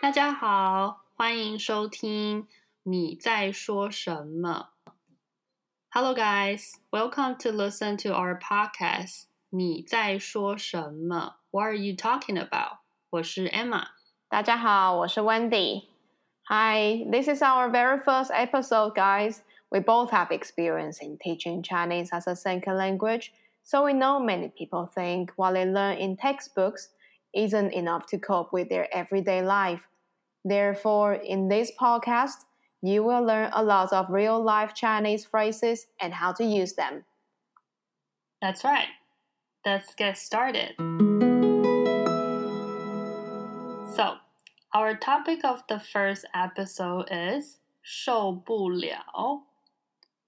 大家好，欢迎收听你在说什么？Hello guys, welcome to listen to our podcast. 你在说什么？What are you talking about？我是 Emma。大家好，我是 Wendy。Hi, this is our very first episode, guys. We both have experience in teaching Chinese as a second language, so we know many people think what they learn in textbooks isn't enough to cope with their everyday life. Therefore, in this podcast, you will learn a lot of real life Chinese phrases and how to use them. That's right. Let's get started. So, our topic of the first episode is 受不了.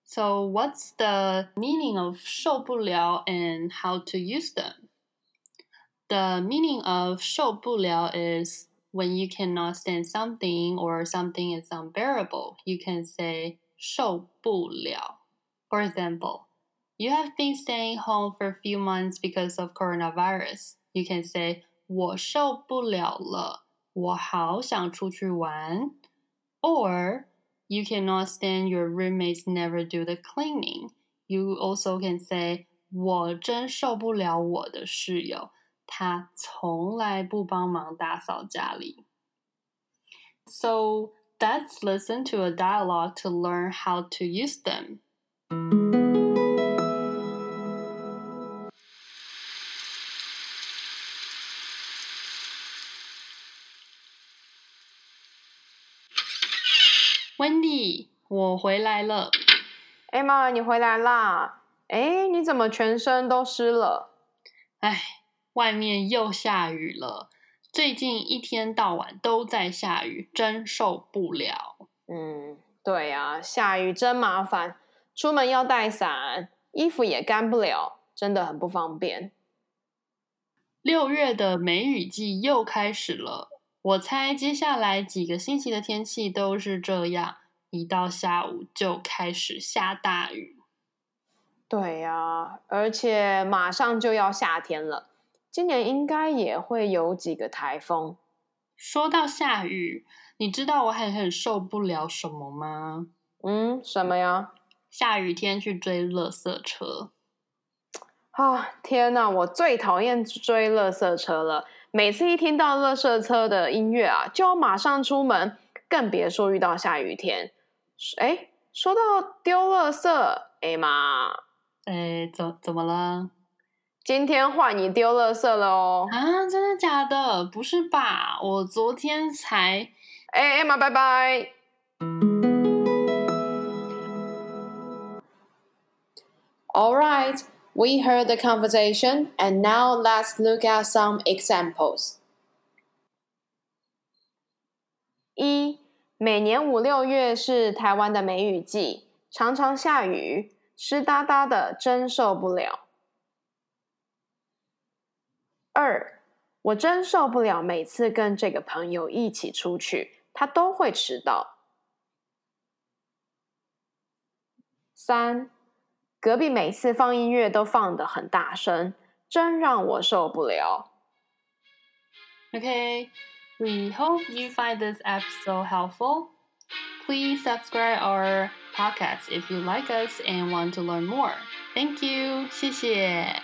So, what's the meaning of 受不了 and how to use them? The meaning of 受不了 is when you cannot stand something or something is unbearable, you can say 受不了. For example, you have been staying home for a few months because of coronavirus. You can say 我受不了了，我好想出去玩。Or you cannot stand your roommates never do the cleaning. You also can say 我真受不了我的室友， 他从来不帮忙打扫家里。So let's listen to a dialogue to learn how to use them. Wendy，，我回来了。Emma，你回来啦！哎，你怎么全身都湿了？唉，外面又下雨了。最近一天到晚都在下雨，真受不了。嗯，对呀、下雨真麻烦，出门要带伞，衣服也干不了，真的很不方便。六月的梅雨季又开始了，我猜接下来几个星期的天气都是这样，一到下午就开始下大雨。对呀、而且马上就要夏天了，今年应该也会有几个台风。说到下雨，你知道我还很受不了什么吗？嗯，什么呀？下雨天去追垃圾车。啊，天哪！我最讨厌追垃圾车了。每次一听到垃圾车的音乐啊，就要马上出门，更别说遇到下雨天。哎，说到丢垃圾，哎妈，哎，怎怎么了？今天换你丢垃圾了哦。啊，真的假的？不是吧？我昨天才……哎，艾玛，拜拜。All right, we heard the conversation, and now let's look at some examples. 一，每年五六月是台湾的梅雨季，常常下雨，湿哒哒的，真受不了。二，我真受不了每次跟这个朋友一起出去，他都会迟到。三，隔壁每次放音乐都放得很大声，真让我受不了。 Okay, we hope you find this episode helpful. Please subscribe our podcast if you like us and want to learn more. Thank you. 谢谢。